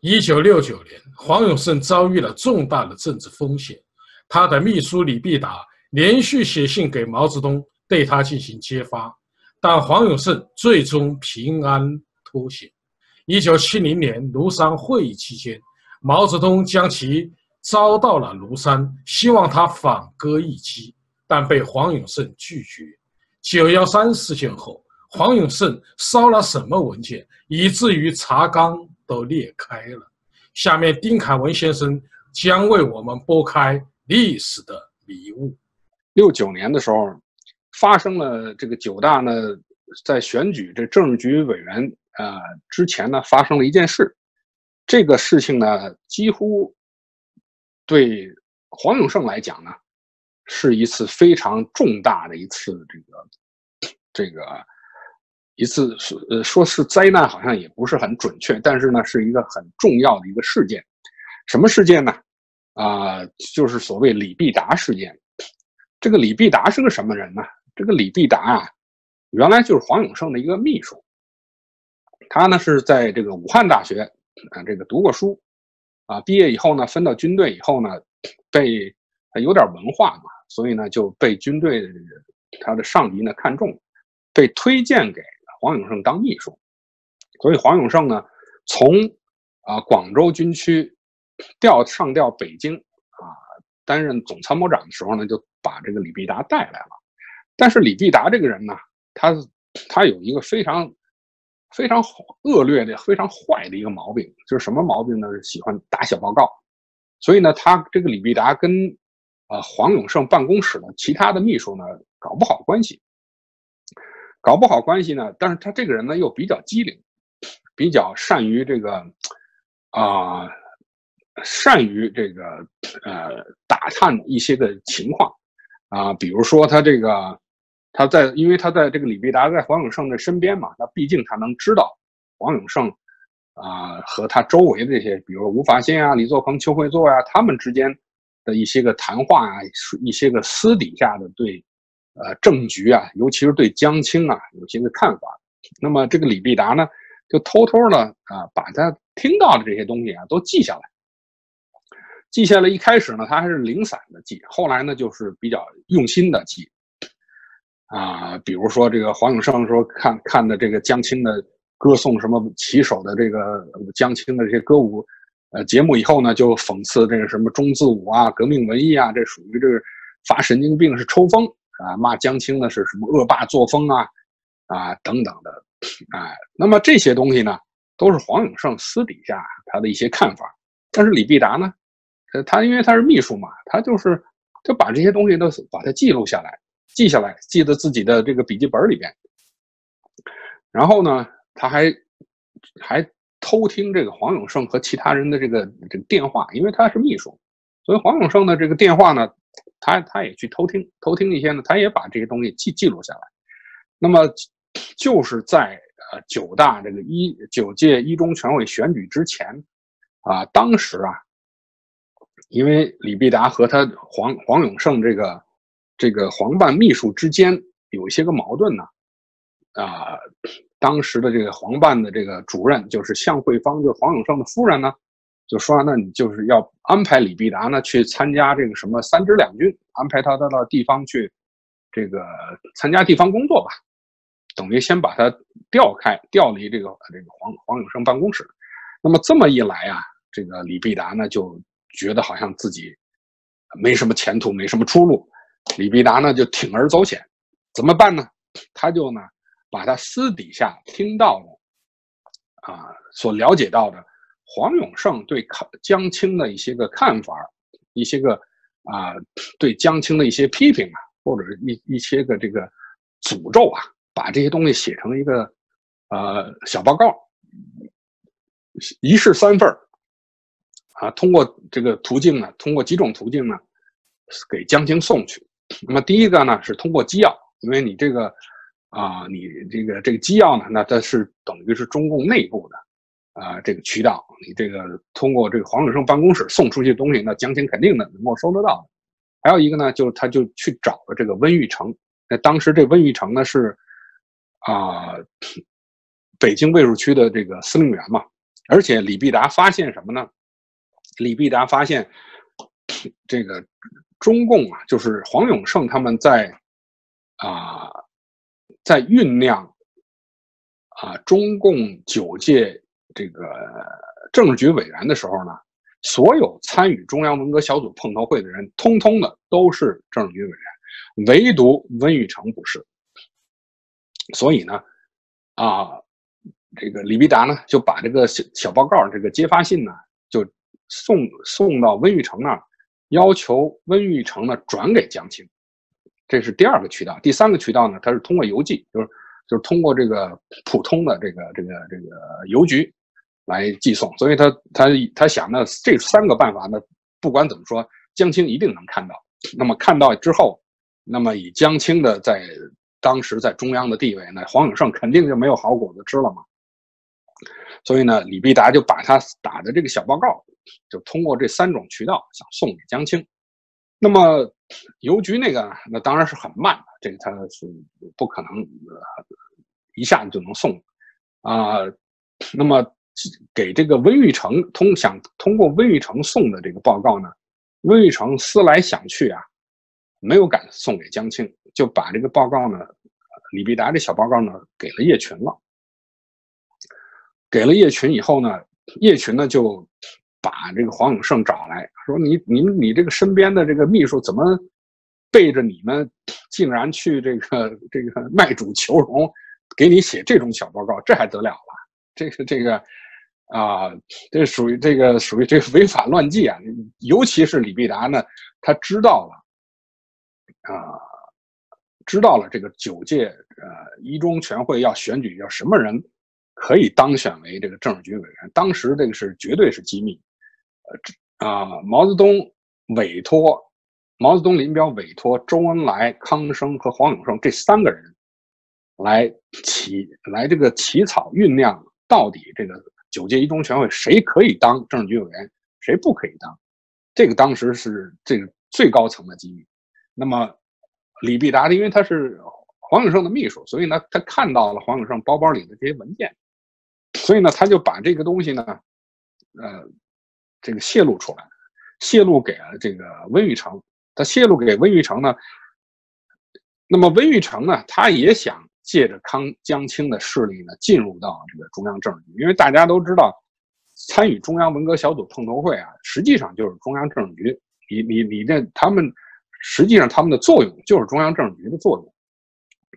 一九六九年，黄永胜遭遇了重大的政治风险，他的秘书李必达连续写信给毛泽东，对他进行揭发，但黄永胜最终平安脱险。一九七零年庐山会议期间，毛泽东将其招到了庐山，希望他反戈一击，但被黄永胜拒绝。九幺三事件后，黄永胜烧了什么文件，以至于茶缸？都裂开了。下面，丁凯文先生将为我们拨开历史的迷雾。六九年的时候，发生了这个九大呢，在选举这政治局委员呃之前呢，发生了一件事。这个事情呢，几乎对黄永胜来讲呢，是一次非常重大的一次这个这个。一次是呃说是灾难，好像也不是很准确，但是呢，是一个很重要的一个事件。什么事件呢？啊，就是所谓李必达事件。这个李必达是个什么人呢？这个李必达啊，原来就是黄永胜的一个秘书。他呢是在这个武汉大学啊这个读过书，啊毕业以后呢分到军队以后呢，被有点文化嘛，所以呢就被军队的他的上级呢看中，被推荐给。黄永胜当秘书，所以黄永胜呢，从啊广州军区调上调北京啊，担任总参谋长的时候呢，就把这个李必达带来了。但是李必达这个人呢，他他有一个非常非常恶劣的、非常坏的一个毛病，就是什么毛病呢？喜欢打小报告。所以呢，他这个李必达跟啊黄永胜办公室的其他的秘书呢，搞不好关系。搞不好关系呢，但是他这个人呢又比较机灵，比较善于这个啊，善于这个呃打探一些个情况啊，比如说他这个他在，因为他在这个李必达在黄永胜的身边嘛，那毕竟他能知道黄永胜啊和他周围的这些，比如吴法宪啊、李作鹏、邱会作呀，他们之间的一些个谈话啊，一些个私底下的对。呃，政局啊，尤其是对江青啊，有些个看法。那么这个李必达呢，就偷偷的啊，把他听到的这些东西啊，都记下来。记下来，一开始呢，他还是零散的记，后来呢，就是比较用心的记。啊，比如说这个黄永胜说看看的这个江青的歌颂什么旗手的这个江青的这些歌舞呃节目以后呢，就讽刺这个什么中字舞啊、革命文艺啊，这属于这个发神经病，是抽风。啊，骂江青呢是什么恶霸作风啊，啊等等的，啊，那么这些东西呢，都是黄永胜私底下他的一些看法。但是李必达呢，呃，他因为他是秘书嘛，他就是就把这些东西都把它记录下来，记下来，记在自己的这个笔记本里边。然后呢，他还还偷听这个黄永胜和其他人的这个这个电话，因为他是秘书，所以黄永胜的这个电话呢。他他也去偷听偷听一些呢，他也把这些东西记记录下来。那么就是在呃九大这个一九届一中全会选举之前啊，当时啊，因为李必达和他黄黄永胜这个这个黄办秘书之间有一些个矛盾呢，啊，当时的这个黄办的这个主任就是向慧芳，就是黄永胜的夫人呢。就说那你就是要安排李必达呢去参加这个什么三支两军，安排他到到地方去，这个参加地方工作吧，等于先把他调开，调离这个这个黄黄永胜办公室。那么这么一来啊，这个李必达呢就觉得好像自己没什么前途，没什么出路。李必达呢就铤而走险，怎么办呢？他就呢把他私底下听到的啊，所了解到的。黄永胜对江青的一些个看法，一些个啊，对江青的一些批评啊，或者是一一些个这个诅咒啊，把这些东西写成一个呃小报告，一式三份啊，通过这个途径呢，通过几种途径呢，给江青送去。那么第一个呢是通过机要，因为你这个啊，你这个这个机要呢，那它是等于是中共内部的。啊，这个渠道，你这个通过这个黄永胜办公室送出去的东西，那江青肯定的能够收得到。还有一个呢，就是他就去找了这个温玉成。那当时这温玉成呢是啊，北京卫戍区的这个司令员嘛，而且李必达发现什么呢？李必达发现这个中共啊，就是黄永胜他们在啊在酝酿啊中共九届这个政治局委员的时候呢，所有参与中央文革小组碰头会的人，通通的都是政治局委员，唯独温玉成不是。所以呢，啊，这个李必达呢就把这个小小报告、这个揭发信呢，就送送到温玉成那儿，要求温玉成呢转给江青。这是第二个渠道。第三个渠道呢，他是通过邮寄，就是就是通过这个普通的这个这个这个邮局来寄送。所以他他他想呢，这三个办法呢，不管怎么说，江青一定能看到。那么看到之后，那么以江青的在。当时在中央的地位，那黄永胜肯定就没有好果子吃了嘛。所以呢，李必达就把他打的这个小报告，就通过这三种渠道想送给江青。那么邮局那个，那当然是很慢的，这个他是不可能一下子就能送啊。那么给这个温玉成通想通过温玉成送的这个报告呢，温玉成思来想去啊。没有敢送给江青，就把这个报告呢，李必达这小报告呢，给了叶群了。给了叶群以后呢，叶群呢就把这个黄永胜找来说：“你、你、你这个身边的这个秘书怎么背着你们，竟然去这个、这个卖主求荣，给你写这种小报告？这还得了了？这个、这个啊，这属于这个属于这个违法乱纪啊！尤其是李必达呢，他知道了。”啊，知道了这个九届呃一中全会要选举，要什么人可以当选为这个政治局委员？当时这个是绝对是机密。呃，啊，毛泽东委托毛泽东、林彪委托周恩来、康生和黄永胜这三个人来起来这个起草酝酿，到底这个九届一中全会谁可以当政治局委员，谁不可以当？这个当时是这个最高层的机密。那么，李必达因为他是黄永胜的秘书，所以呢，他看到了黄永胜包包里的这些文件，所以呢，他就把这个东西呢，呃，这个泄露出来，泄露给了这个温玉成。他泄露给温玉成呢，那么温玉成呢，他也想借着康江青的势力呢，进入到这个中央政治局，因为大家都知道，参与中央文革小组碰头会啊，实际上就是中央政治局。你你你这他们。实际上，他们的作用就是中央政治局的作用。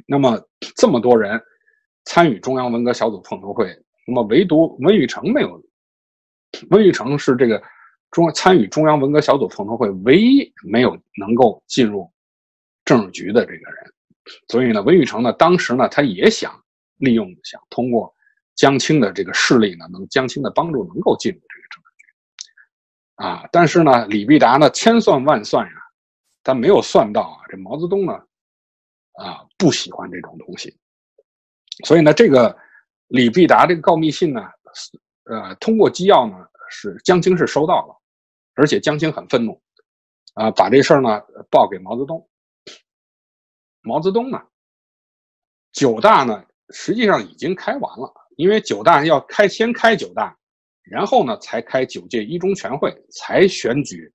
那么，这么多人参与中央文革小组碰头会，那么唯独温玉成没有。温玉成是这个中参与中央文革小组碰头会唯一没有能够进入政治局的这个人。所以呢，温玉成呢，当时呢，他也想利用，想通过江青的这个势力呢，能江青的帮助，能够进入这个政治局。啊，但是呢，李必达呢，千算万算呀。他没有算到啊，这毛泽东呢，啊不喜欢这种东西，所以呢，这个李必达这个告密信呢，呃，通过机要呢，是江青是收到了，而且江青很愤怒，啊，把这事儿呢报给毛泽东。毛泽东呢，九大呢实际上已经开完了，因为九大要开先开九大，然后呢才开九届一中全会，才选举。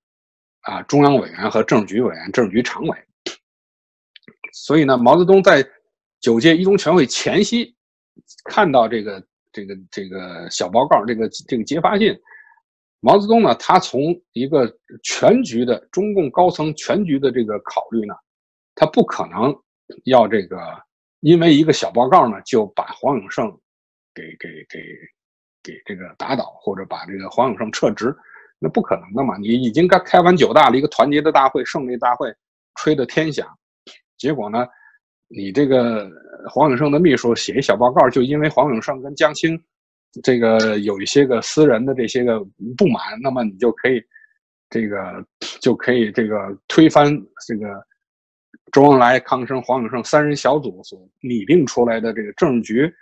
啊，中央委员和政治局委员、政治局常委。所以呢，毛泽东在九届一中全会前夕看到这个、这个、这个小报告，这个、这个揭发信。毛泽东呢，他从一个全局的中共高层全局的这个考虑呢，他不可能要这个因为一个小报告呢，就把黄永胜给给给给这个打倒，或者把这个黄永胜撤职。那不可能的嘛！你已经刚开完九大了一个团结的大会、胜利大会，吹得天响，结果呢，你这个黄永胜的秘书写一小报告，就因为黄永胜跟江青这个有一些个私人的这些个不满，那么你就可以这个就可以这个推翻这个周恩来、康生、黄永胜三人小组所拟定出来的这个政治局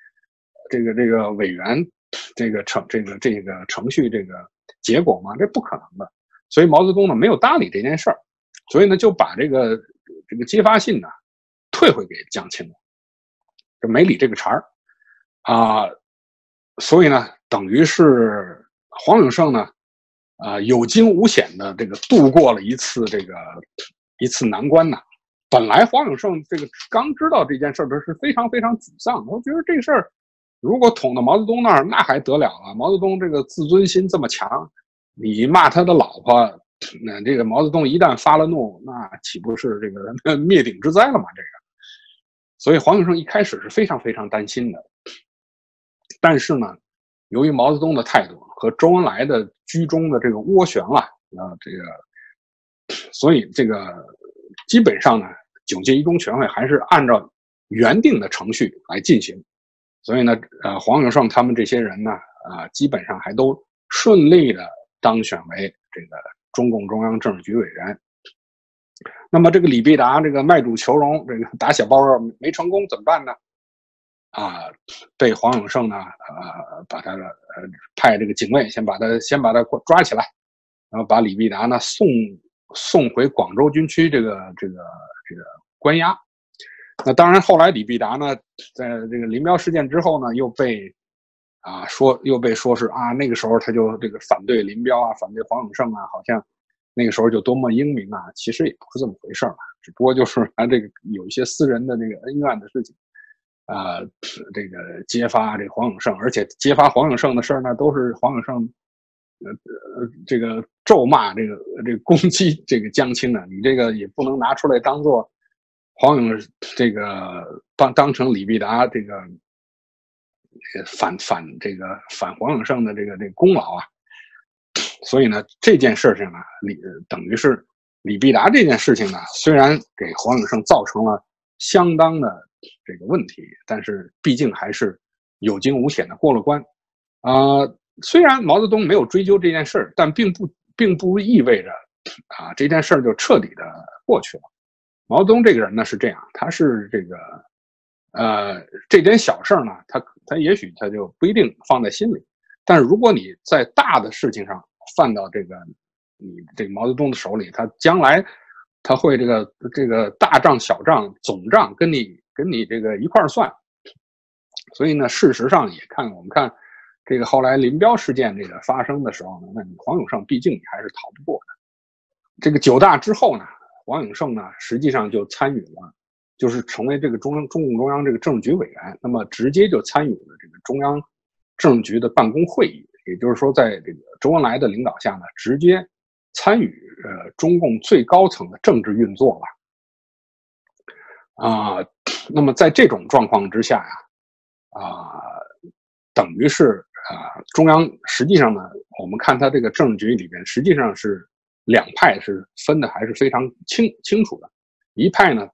这个这个委员这个程这个这个程序这个。结果嘛，这不可能的，所以毛泽东呢没有搭理这件事儿，所以呢就把这个这个揭发信呢退回给江青了，就没理这个茬儿啊。所以呢，等于是黄永胜呢，啊，有惊无险的这个度过了一次这个一次难关呐。本来黄永胜这个刚知道这件事的时候是非常非常沮丧，我觉得这事儿如果捅到毛泽东那儿，那还得了了？毛泽东这个自尊心这么强，你骂他的老婆，那这个毛泽东一旦发了怒，那岂不是这个灭顶之灾了吗？这个，所以黄永胜一开始是非常非常担心的。但是呢，由于毛泽东的态度和周恩来的居中的这个涡旋了，啊，这个，所以这个基本上呢，九届一中全会还是按照原定的程序来进行。所以呢，呃，黄永胜他们这些人呢，啊，基本上还都顺利的当选为这个中共中央政治局委员。那么这个李必达这个卖主求荣，这个打小报告没成功怎么办呢？啊，被黄永胜呢，呃，把他呃派这个警卫先把他先把他抓起来，然后把李必达呢送送回广州军区这个这个这个关押。那当然，后来李必达呢，在这个林彪事件之后呢，又被啊说又被说是啊那个时候他就这个反对林彪啊，反对黄永胜啊，好像那个时候就多么英明啊，其实也不是这么回事儿只不过就是他这个有一些私人的那个恩怨的事情。啊，这个揭发这黄永胜，而且揭发黄永胜的事儿呢，都是黄永胜，呃，这个咒骂这个这个攻击这个江青啊，你这个也不能拿出来当做黄永这个当当成李必达这个反反这个反黄永胜的这个这个功劳啊，所以呢，这件事情呢，李等于是李必达这件事情呢，虽然给黄永胜造成了相当的。这个问题，但是毕竟还是有惊无险的过了关，啊，虽然毛泽东没有追究这件事儿，但并不并不意味着啊这件事儿就彻底的过去了。毛泽东这个人呢是这样，他是这个呃这点小事呢，他他也许他就不一定放在心里，但是如果你在大的事情上犯到这个你这毛泽东的手里，他将来他会这个这个大账小账总账跟你。跟你这个一块儿算，所以呢，事实上也看我们看这个后来林彪事件这个发生的时候呢，那你黄永胜毕竟你还是逃不过的。这个九大之后呢，黄永胜呢实际上就参与了，就是成为这个中央中共中央这个政治局委员，那么直接就参与了这个中央政治局的办公会议，也就是说，在这个周恩来的领导下呢，直接参与呃中共最高层的政治运作了。啊，那么在这种状况之下呀，啊，等于是啊，中央实际上呢，我们看他这个政治局里边，实际上是两派是分的还是非常清清楚的。一派呢，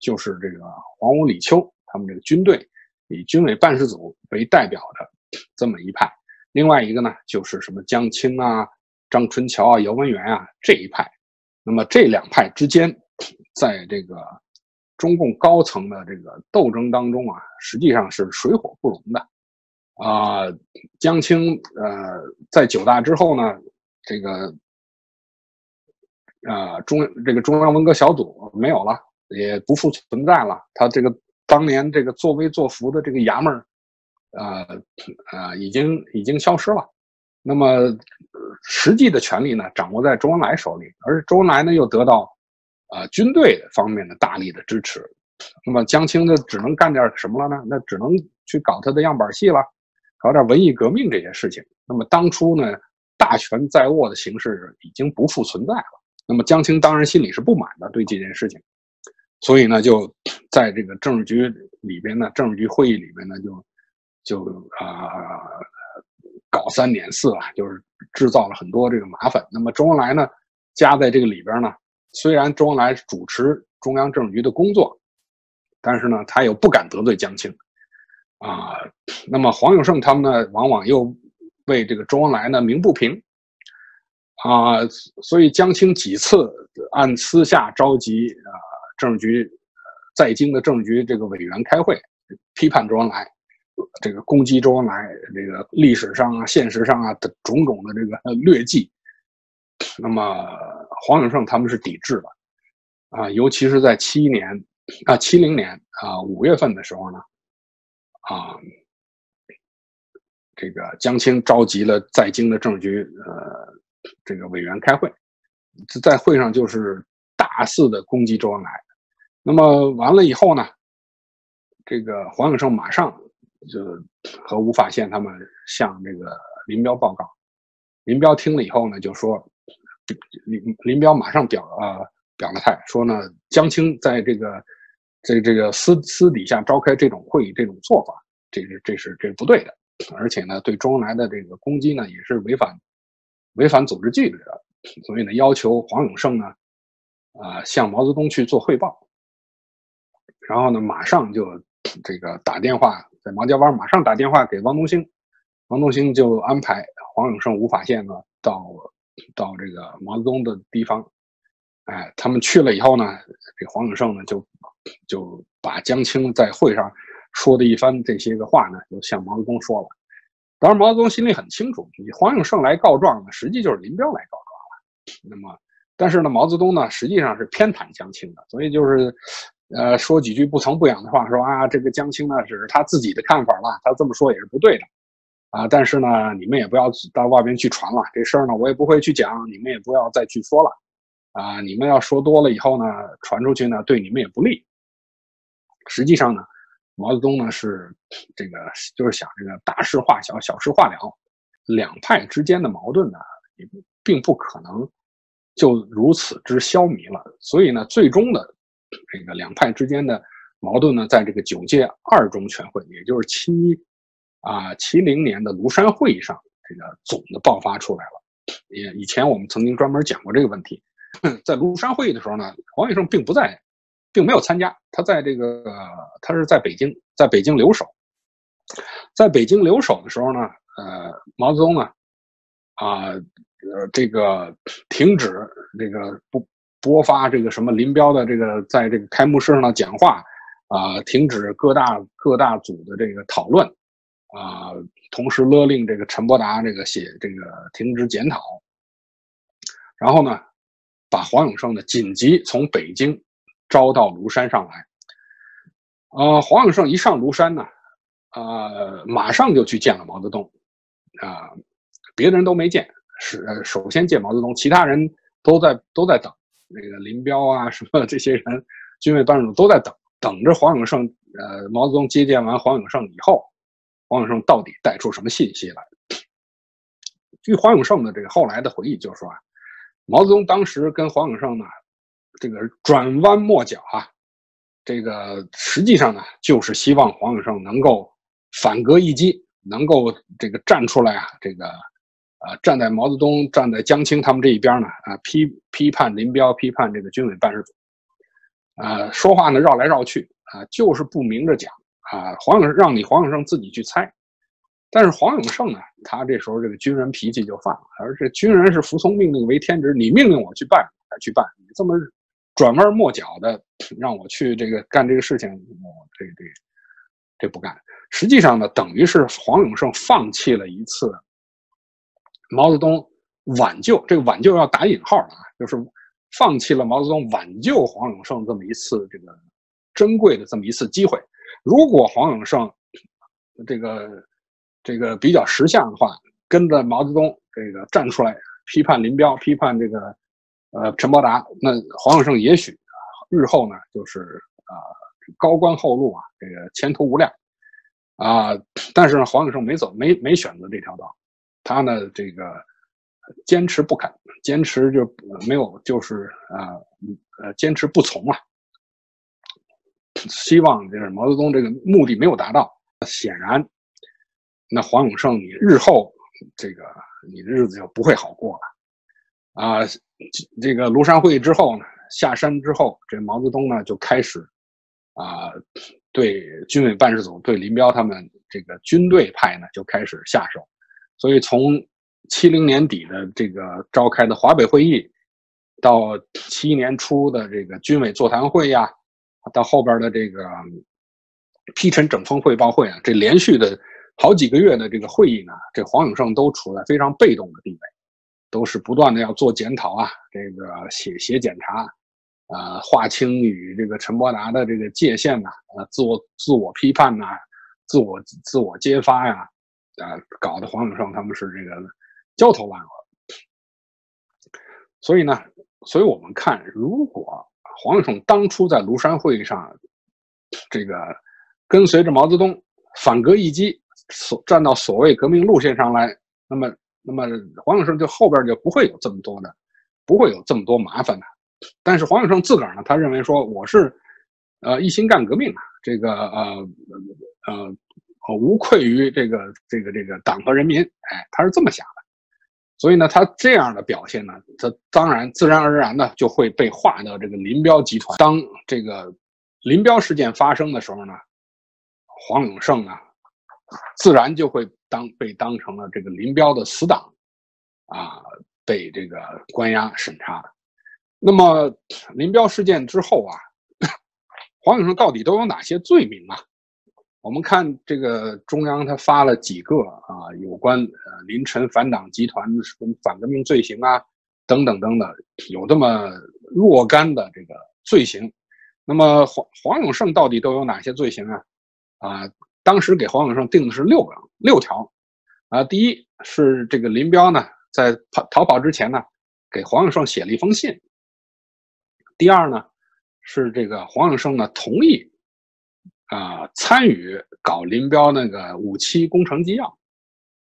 就是这个黄武、李秋他们这个军队以军委办事组为代表的这么一派；另外一个呢，就是什么江青啊、张春桥啊、姚文元啊这一派。那么这两派之间，在这个。中共高层的这个斗争当中啊，实际上是水火不容的，啊，江青呃在九大之后呢，这个啊中这个中央文革小组没有了，也不复存在了，他这个当年这个作威作福的这个衙门儿，呃呃已经已经消失了，那么实际的权力呢掌握在周恩来手里，而周恩来呢又得到。啊，军队方面的大力的支持，那么江青呢，只能干点什么了呢？那只能去搞他的样板戏了，搞点文艺革命这些事情。那么当初呢，大权在握的形势已经不复存在了。那么江青当然心里是不满的，对这件事情，所以呢，就 在这个政治局里边呢，政治局会议里边呢，就就啊搞三点四啊，就是制造了很多这个麻烦。那么周恩来呢，夹在这个里边呢。虽然周恩来主持中央政治局的工作，但是呢，他又不敢得罪江青，啊，那么黄永胜他们呢，往往又为这个周恩来呢鸣不平，啊，所以江青几次按私下召集啊政治局在京的政治局这个委员开会，批判周恩来，这个攻击周恩来这个历史上啊、现实上啊的种种的这个 劣迹。那么黄永胜他们是抵制的，啊，尤其是在七一年啊七零年啊五月份的时候呢，啊，这个江青召集了在京的政局呃这个委员开会，在会上就是大肆的攻击周恩来。那么完了以后呢，这个黄永胜马上就和吴法宪他们向这个林彪报告。林彪听了以后呢，就说林林彪马上表啊表了态，说呢江青在这个这这个私私底下召开这种会议这种做法，这是这是这是不对的。而且呢，对周恩来的这个攻击呢，也是违反违反组织纪律的，所以呢，要求黄永胜呢，啊，向毛泽东去做汇报。然后呢，马上就这个打电话，在毛家湾马上打电话给王东兴，王东兴就安排黄永胜、吴法宪呢到到这个毛泽东的地方，哎，他们去了以后呢，这黄永胜呢就就把江青在会上。说的一番这些个话呢，就向毛泽东说了。当然，毛泽东心里很清楚，黄永胜来告状呢，实际就是林彪来告状了。那么，但是呢，毛泽东呢，实际上是偏袒江青的，所以就是，呃，说几句不疼不痒的话，说啊，这个江青呢，只是他自己的看法了，他这么说也是不对的，啊，但是呢，你们也不要到外边去传了，这事儿呢，我也不会去讲，你们也不要再去说了，啊，你们要说多了以后呢，传出去呢，对你们也不利。实际上呢。毛泽东呢是这个，就是想这个大事化小，小事化了，两派之间的矛盾呢，也并不可能就如此之消弭了。所以呢，最终的这个两派之间的矛盾呢，在这个九届二中全会，也就是七啊七零年的庐山会议上，这个总的爆发出来了。也以前我们曾经专门讲过这个问题，在庐山会议的时候呢，黄永胜并不在。并没有参加，他在这个，他是在北京，在北京留守，在北京留守的时候呢，呃，毛泽东呢，啊，呃，这个停止这个不播发这个什么林彪的这个在这个开幕式上的讲话，啊，停止各大各大组的这个讨论，啊，同时勒令这个陈伯达这个写这个停止检讨，然后呢，把黄永胜呢紧急从北京。招到庐山上来，呃，黄永胜一上庐山呢，呃，马上就去见了毛泽东，啊，别的人都没见，是首先见毛泽东，其他人都在都在等，那个林彪啊什么 这些人，军委办事组都在等，等着黄永胜，呃，毛泽东接见完黄永胜以后，黄永胜到底带出什么信息来？据黄永胜的这个后来的回忆，就说啊，毛泽东当时跟黄永胜呢。这个转弯抹角啊，这个实际上呢，就是希望黄永胜能够反戈一击，能够这个站出来啊，这个啊，站在毛泽东、站在江青他们这一边呢，啊，批批判林彪，批判这个军委办事组，啊，说话呢绕来绕去啊，就是不明着讲啊，黄永让你黄永胜自己去猜，但是黄永胜呢，他这时候这个军人脾气就犯了，而这军人是服从命令为天职，你命令我去办，才去办，你这么。转弯抹角的让我去这个干这个事情，我这这这不干。实际上呢，等于是黄永胜放弃了一次毛泽东挽救，这个挽救要打引号的啊，就是放弃了毛泽东挽救黄永胜这么一次这个珍贵的这么一次机会。如果黄永胜这个这个比较识相的话，跟着毛泽东这个站出来批判林彪，批判这个。呃，陈伯达，那黄永胜也许日后呢，就是啊高官厚禄啊，这个前途无量啊。但是呢，黄永胜没走，没没选择这条道，他呢这个坚持不肯，坚持就没有，就是啊呃坚持不从啊。希望就是毛泽东这个目的没有达到，显然，那黄永胜你日后这个你的日子就不会好过了啊。这个庐山会议之后呢，下山之后，这毛泽东呢就开始啊，对军委办事组、对林彪他们这个军队派呢就开始下手。所以从七零年底的这个召开的华北会议，到七一年初的这个军委座谈会呀，到后边的这个批陈整风汇报会啊，这连续的好几个月的这个会议呢，这黄永胜都处在非常被动的地位。都是不断的要做检讨啊，这个写写检查，啊，划清与这个陈伯达的这个界限呐，啊，自我自我批判呐，自我自我揭发呀，啊，搞得黄永胜他们是这个焦头烂额。所以呢，所以我们看，如果黄永胜当初在庐山会议上，这个跟随着毛泽东反革一击，所站到所谓革命路线上来，那么，那么黄永胜就后边就不会有这么多的，不会有这么多麻烦的。但是黄永胜自个儿呢，他认为说我是，呃，一心干革命啊，这个呃呃，无愧于这个这个这个党和人民，哎，他是这么想的。所以呢，他这样的表现呢，他当然自然而然的就会被划到这个林彪集团。当这个林彪事件发生的时候呢，黄永胜呢，自然就会当被当成了这个林彪的死党，啊，被这个关押审查。那么林彪事件之后啊，黄永胜到底都有哪些罪名啊？我们看这个中央，他发了几个啊，有关呃林陈反党集团反革命罪行啊，等等等等，有这么若干的这个罪行。那么黄黄永胜到底都有哪些罪行啊？啊，当时给黄永胜定的是六个六条啊。第一是这个林彪呢，在跑逃跑之前呢，给黄永胜写了一封信。第二呢，是这个黄永胜呢同意。啊，参与搞林彪那个五七工程纪要，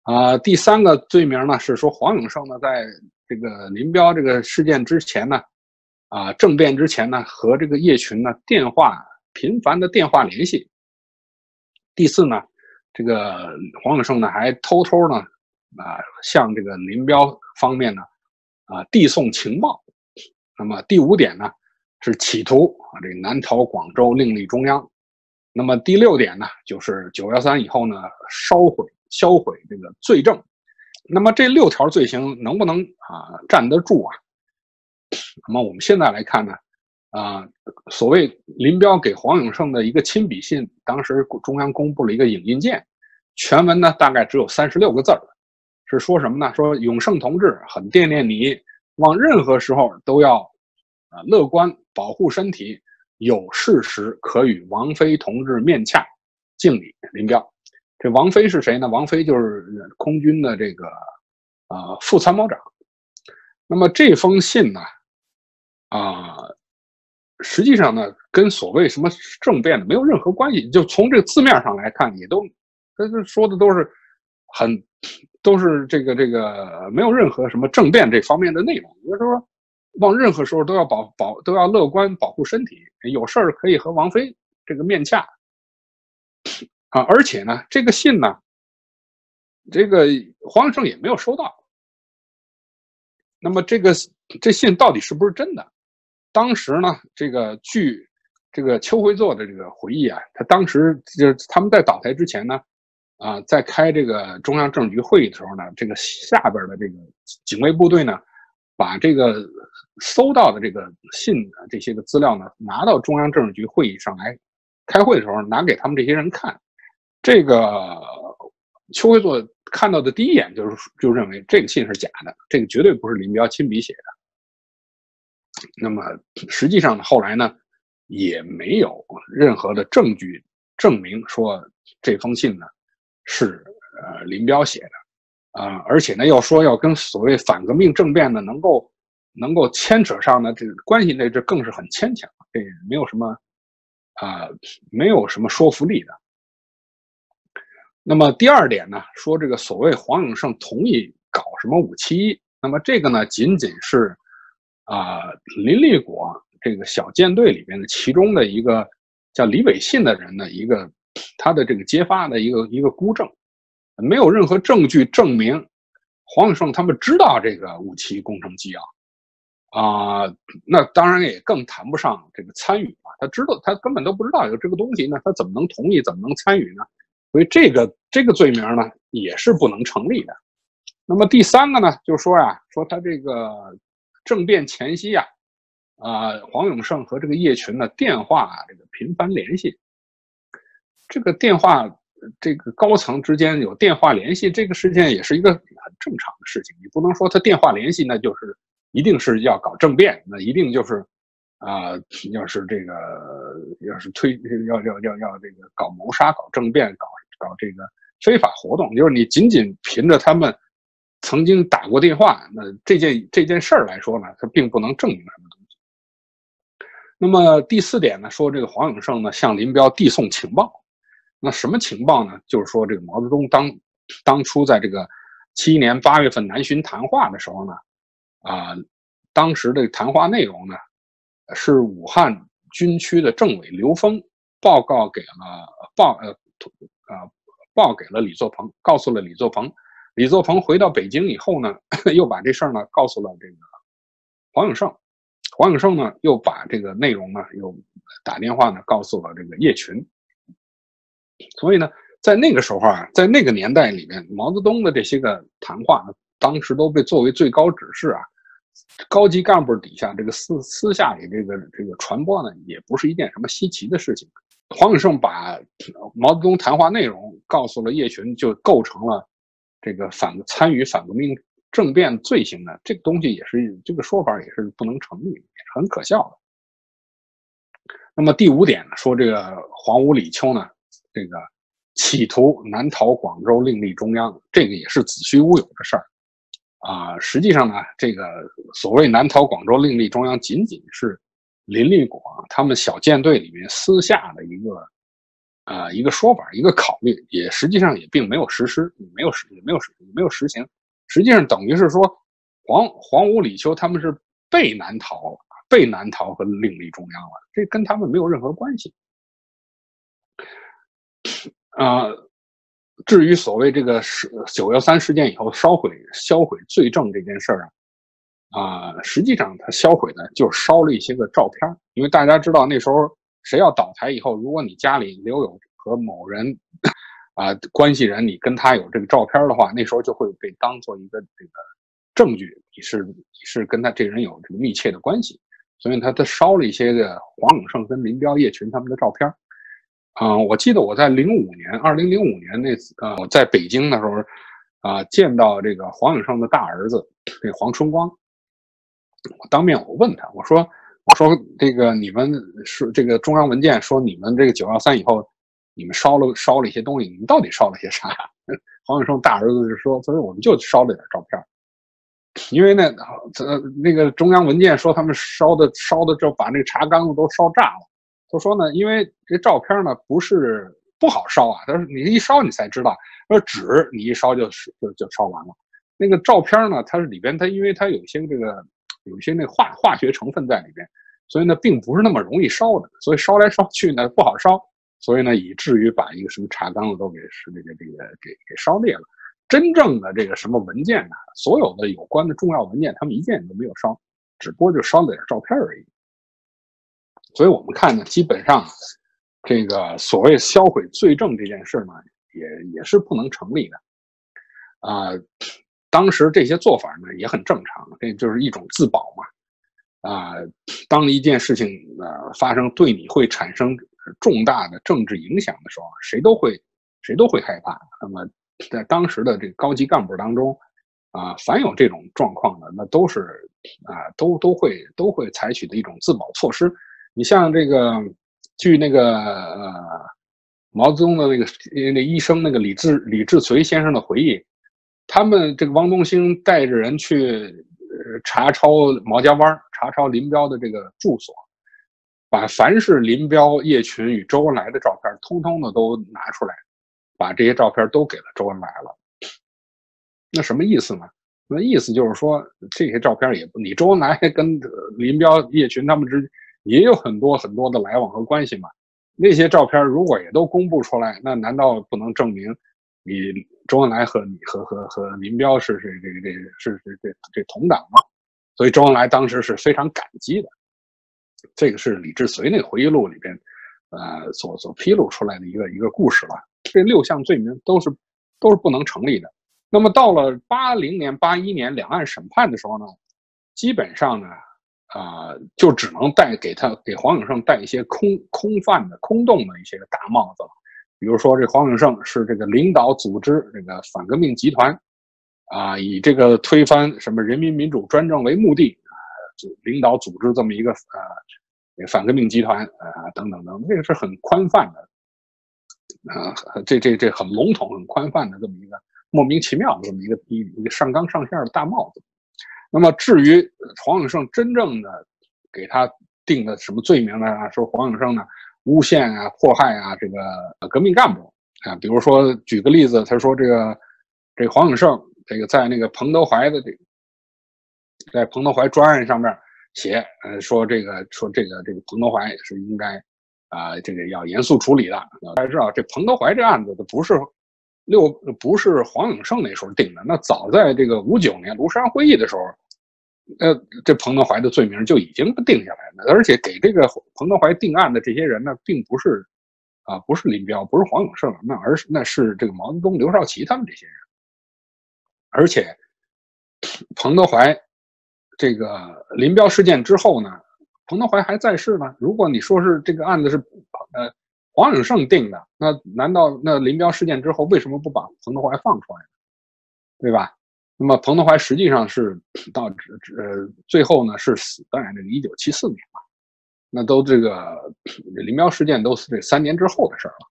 啊，第三个罪名呢是说黄永胜呢在这个林彪这个事件之前呢，啊政变之前呢和这个叶群呢电话频繁的电话联系。第四呢，这个黄永胜呢还偷偷呢啊向这个林彪方面呢啊递送情报。那么第五点呢是企图啊这南逃广州另立中央。那么第六点呢，就是九幺三以后呢，烧毁、销毁这个罪证。那么这六条罪行能不能啊站得住啊？那么我们现在来看呢，啊，所谓林彪给黄永胜的一个亲笔信，当时中央公布了一个影印件，全文呢大概只有三十六个字儿，是说什么呢？说永胜同志很惦念你，往任何时候都要啊乐观，保护身体。有事时可与王菲同志面洽，敬礼林彪。这王菲是谁呢？王菲就是空军的这个啊副参谋长。那么这封信呢，啊，实际上呢，跟所谓什么政变的没有任何关系。就从这个字面上来看，也都他这说的都是很都是这个这个没有任何什么政变这方面的内容。也就是说。往任何时候都要保保都要乐观保护身体，有事儿可以和王菲这个面洽啊！而且呢，这个信呢，这个黄胜也没有收到。那么这个这信到底是不是真的？当时呢，这个据这个邱会作的这个回忆啊，他当时就是他们在倒台之前呢，啊，在开这个中央政治局会议的时候呢，这个下边的这个警卫部队呢，把这个。搜到的这个信的这些个资料呢，拿到中央政治局会议上来开会的时候，拿给他们这些人看。这个邱会作看到的第一眼就是就认为这个信是假的，这个绝对不是林彪亲笔写的。那么实际上，后来呢，也没有任何的证据证明说这封信呢是呃林彪写的啊，而且呢，要说要跟所谓反革命政变呢能够。能够牵扯上的这个关系呢，这更是很牵强，这没有什么啊，没有什么说服力的。那么第二点呢，说这个所谓黄永胜同意搞什么五七一，那么这个呢，仅仅是啊林立果这个小舰队里边的其中的一个叫李伟信的人的一个他的这个揭发的一个一个孤证，没有任何证据证明黄永胜他们知道这个武器工程纪要。啊，那当然也更谈不上这个参与嘛。他知道，他根本都不知道有这个东西呢，他怎么能同意，怎么能参与呢？所以这个这个罪名呢，也是不能成立的。那么第三个呢，就说呀，说他这个政变前夕呀，啊，黄永胜和这个叶群呢电话这个频繁联系，这个电话这个高层之间有电话联系，这个事件也是一个很正常的事情。你不能说他电话联系那就是。一定是要搞政变，那一定就是，啊，要是这个，要是推，要要要要这个搞谋杀、搞政变、搞搞这个非法活动，就是你仅仅凭着他们曾经打过电话，那这件这件事儿来说呢，它并不能证明什么东西。那么第四点呢，说这个黄永胜呢向林彪递送情报，那什么情报呢？就是说这个毛泽东当当初在这个七一年八月份南巡谈话的时候呢，啊，当时的谈话内容呢，是武汉军区的政委刘峰报告给了报呃啊。报给了李作鹏，告诉了李作鹏。李作鹏回到北京以后呢，又把这事儿呢告诉了这个黄永胜。黄永胜呢又把这个内容呢又打电话呢告诉了这个叶群。所以呢，在那个时候啊，在那个年代里面，毛泽东的这些个谈话呢，当时都被作为最高指示啊，高级干部底下这个私私下里这个这个传播呢，也不是一件什么稀奇的事情。黄永胜把毛泽东谈话内容告诉了叶群，就构成了这个反参与反革命政变罪行呢这个东西，也是这个说法也是不能成立，也是很可笑的。那么第五点呢，说这个黄武李秋呢，这个企图南逃广州另立中央，这个也是子虚乌有的事儿啊。实际上呢，这个所谓南逃广州另立中央，仅仅是。林立果他们小舰队里面私下的一个，啊，一个说法，一个考虑，也实际上也并没有实施，没有实，没有实，没有实行。实际上等于是说，黄黄武李秋他们是被南逃，被南逃和另立中央了，这跟他们没有任何关系。啊，至于所谓这个是九幺三事件以后烧毁销毁罪证这件事儿啊。啊，实际上他销毁的就烧了一些个照片，因为大家知道那时候谁要倒台以后，如果你家里留有和某人啊关系人，你跟他有这个照片的话，那时候就会被当做一个这个证据，你是你是跟他这人有这个密切的关系，所以他他烧了一些个黄永胜跟林彪、叶群他们的照片。啊，我记得我在零五年，二零零五年那次，呃，我在北京的时候，啊，见到这个黄永胜的大儿子，这黄春光。我当面我问他，我说我说这个你们是这个中央文件说你们这个九幺三以后，你们烧了烧了一些东西，你们到底烧了些啥？黄永胜大儿子就说，他说我们就烧了点照片，因为那呃那个中央文件说他们烧的烧的就把那个茶缸子都烧炸了。他说呢，因为这照片呢不是不好烧啊，他说你一烧你才知道，说纸你一烧就就就烧完了，那个照片呢它是里边它因为它有些这个。有一些那化化学成分在里边，所以呢，并不是那么容易烧的，所以烧来烧去呢不好烧，所以呢，以至于把一个什么茶缸子都给是这个这个给给烧裂了。真正的这个什么文件呢？所有的有关的重要文件，他们一件都没有烧，只不过就烧了点照片而已。所以我们看呢，基本上这个所谓销毁罪证这件事呢，也也是不能成立的啊。当时这些做法呢也很正常，这就是一种自保嘛。啊，当一件事情呃发生对你会产生重大的政治影响的时候，谁都会谁都会害怕。那么在当时的这个高级干部当中，啊，凡有这种状况的，那都是啊都都会都会采取的一种自保措施。你像这个，据那个呃毛泽东的那个那医生那个李志李志绥先生的回忆。他们这个汪东兴带着人去呃查抄毛家湾，查抄林彪的这个住所，把凡是林彪、叶群与周恩来的照片，通通的都拿出来，把这些照片都给了周恩来了。那什么意思呢？那意思就是说，这些照片也不，你周恩来跟林彪、叶群他们之也有很多很多的来往和关系嘛。那些照片如果也都公布出来，那难道不能证明你？周恩来和你和和和林彪是是这个这是是这这同党嘛，所以周恩来当时是非常感激的。这个是李志绥那个回忆录里边，呃，所所披露出来的一个一个故事了。这六项罪名都是都是不能成立的。那么到了八零年、八一年两岸审判的时候呢，基本上呢，啊，就只能戴给他给黄永胜戴一些空空泛的、空洞的一些个大帽子了。比如说，这黄永胜是这个领导组织这个反革命集团，啊，以这个推翻什么人民民主专政为目的啊，领导组织这么一个呃反革命集团啊，等等等，这个是很宽泛的。啊，这这这很笼统、很宽泛的这么一个莫名其妙的这么一个一一个上纲上线的大帽子。那么至于黄永胜真正的给他定的什么罪名呢？说黄永胜呢诬陷啊、迫害啊这个革命干部啊，比如说举个例子，他说这个这黄永胜这个在那个彭德怀的这个在彭德怀专案上面写，呃，说这个说这个这个彭德怀是应该。啊，这个要严肃处理的。大家知道，这彭德怀这案子，的不是六，不是黄永胜那时候定的。那早在这个五九年庐山会议的时候，呃，这彭德怀的罪名就已经定下来了。而且给这个彭德怀定案的这些人呢，并不是啊，不是林彪，不是黄永胜，那而是那是这个毛泽东、刘少奇他们这些人。而且，彭德怀这个林彪事件之后呢？彭德怀还在世呢。如果你说是这个案子是呃黄永胜定的，那难道那林彪事件之后为什么不把彭德怀放出来？对吧？那么彭德怀实际上是到呃最后呢是死在这个一九七四年嘛，那都这个林彪事件都是这三年之后的事儿了。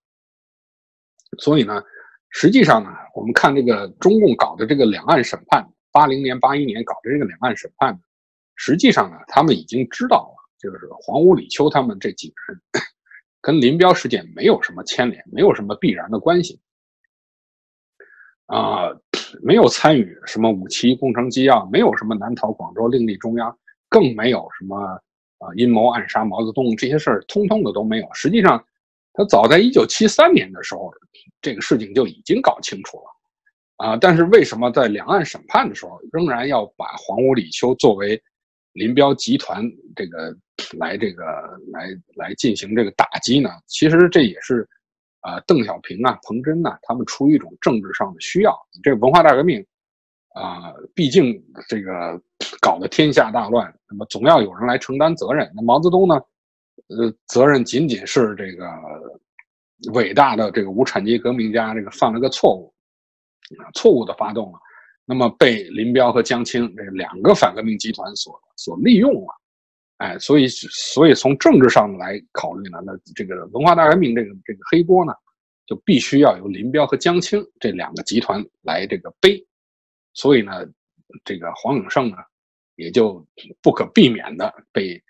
所以呢，实际上呢，我们看这个中共搞的这个两岸审判，八零年、八一年搞的这个两岸审判，实际上呢，他们已经知道了。就是黄屋李秋他们这几个人，跟林彪事件没有什么牵连，没有什么必然的关系，啊，没有参与什么五七工程机要，没有什么南逃广州另立中央，更没有什么啊阴谋暗杀毛泽东这些事儿，通通的都没有。实际上，他早在一九七三年的时候，这个事情就已经搞清楚了，啊，但是为什么在两岸审判的时候，仍然要把黄屋李秋作为林彪集团这个？来这个来来进行这个打击呢？其实这也是，啊，邓小平啊、彭真呐，他们出于一种政治上的需要。这个文化大革命，啊，毕竟这个搞得天下大乱，那么总要有人来承担责任。那毛泽东呢，呃，责任仅仅是这个伟大的这个无产阶级革命家这个犯了个错误，错误的发动了，那么被林彪和江青这两个反革命集团所所利用了。哎，所以，所以从政治上来考虑呢，那这个文化大革命这个这个黑锅呢，就必须要由林彪和江青这两个集团来这个背，所以呢，这个黄永胜呢，也就不可避免的被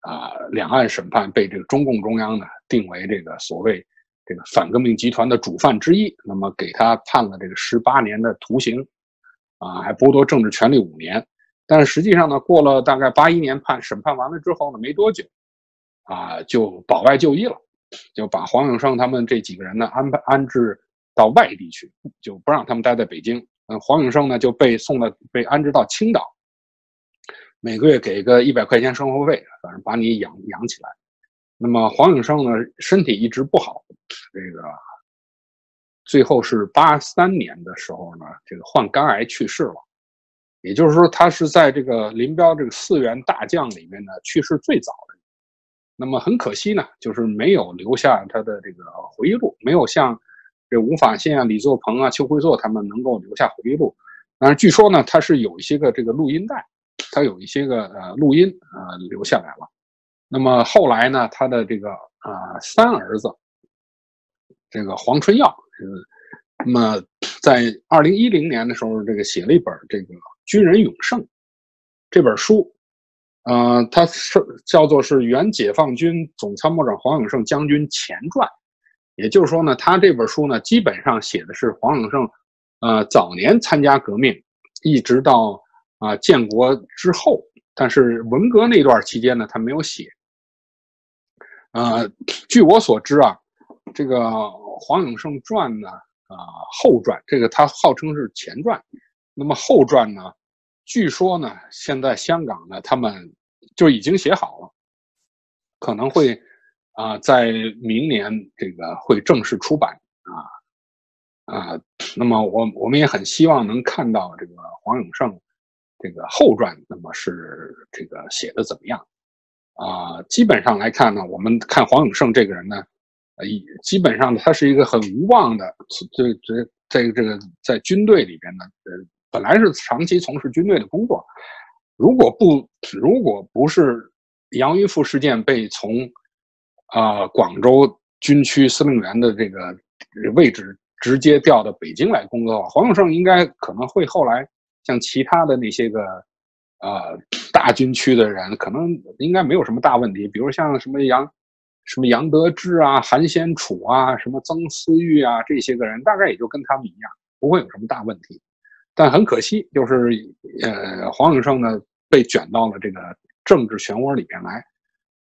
啊两岸审判被这个中共中央呢定为这个所谓这个反革命集团的主犯之一，那么给他判了这个十八年的徒刑，啊，还剥夺政治权利五年。但实际上呢，过了大概八一年判审判完了之后呢，没多久，啊，就保外就医了，就把黄永胜他们这几个人呢安排安置到外地去，就不让他们待在北京。嗯，黄永胜呢就被送到被安置到青岛，每个月给个一百块钱生活费，反正把你养养起来。那么黄永胜呢身体一直不好，这个最后是八三年的时候呢，这个患肝癌去世了。也就是说，他是在这个林彪这个四员大将里面呢去世最早的。那么很可惜呢，就是没有留下他的这个回忆录，没有像这吴法宪啊、李作鹏啊、邱会作他们能够留下回忆录。但是据说呢，他是有一些个这个录音带，他有一些个呃录音啊留下来了。那么后来呢，他的这个啊三儿子，这个黄春耀，那么在二零一零年的时候，这个写了一本这个。军人永胜这本书，呃，它是叫做是原解放军总参谋长黄永胜将军前传，也就是说呢，他这本书呢，基本上写的是黄永胜，呃，早年参加革命，一直到啊建国之后，但是文革那段期间呢，他没有写。呃，据我所知啊，这个黄永胜传呢，啊后传，这个他号称是前传。那么后传呢？据说呢，现在香港呢，他们就已经写好了，可能会啊，在明年这个会正式出版啊啊。那么我我们也很希望能看到这个黄永胜这个后传，那么是这个写的怎么样啊？基本上来看呢，我们看黄永胜这个人呢，基本上他是一个很无望的，这这在这个在军队里边呢，呃。本来是长期从事军队的工作，如果不如果不是杨云富事件被从啊广州军区司令员的这个位置直接调到北京来工作，黄永胜应该可能会后来像其他的那些个呃大军区的人，可能应该没有什么大问题。比如像什么杨什么杨得志啊、韩先楚啊、什么曾思玉啊这些个人，大概也就跟他们一样，不会有什么大问题。但很可惜，就是呃黄永胜呢被卷到了这个政治漩涡里面来。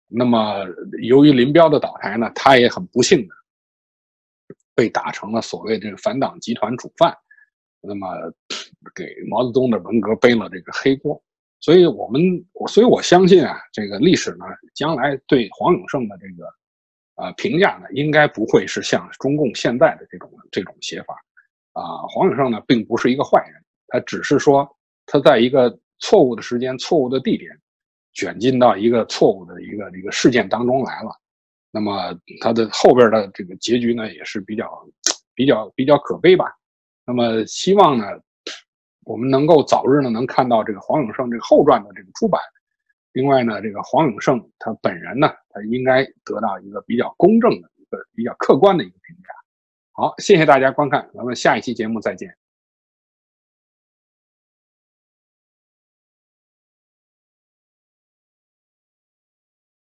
那么由于林彪的倒台呢，他也很不幸的。被打成了所谓这个反党集团主犯，那么给毛泽东的文革背了这个黑锅，所以我们，所以我相信啊，这个历史呢，将来对黄永胜的这个呃评价呢，应该不会是像中共现在的这种这种写法啊。黄永胜呢，并不是一个坏人，他只是说他在一个错误的时间、错误的地点，卷进到一个错误的一个一个事件当中来了。那么他的后边的这个结局呢，也是比较比较比较可悲吧。那么希望呢，我们能够早日呢能看到这个黄永胜这个后传的这个出版。另外呢，这个黄永胜他本人呢，他应该得到一个比较公正的一个比较客观的一个评价。好，谢谢大家观看，咱们下一期节目再见。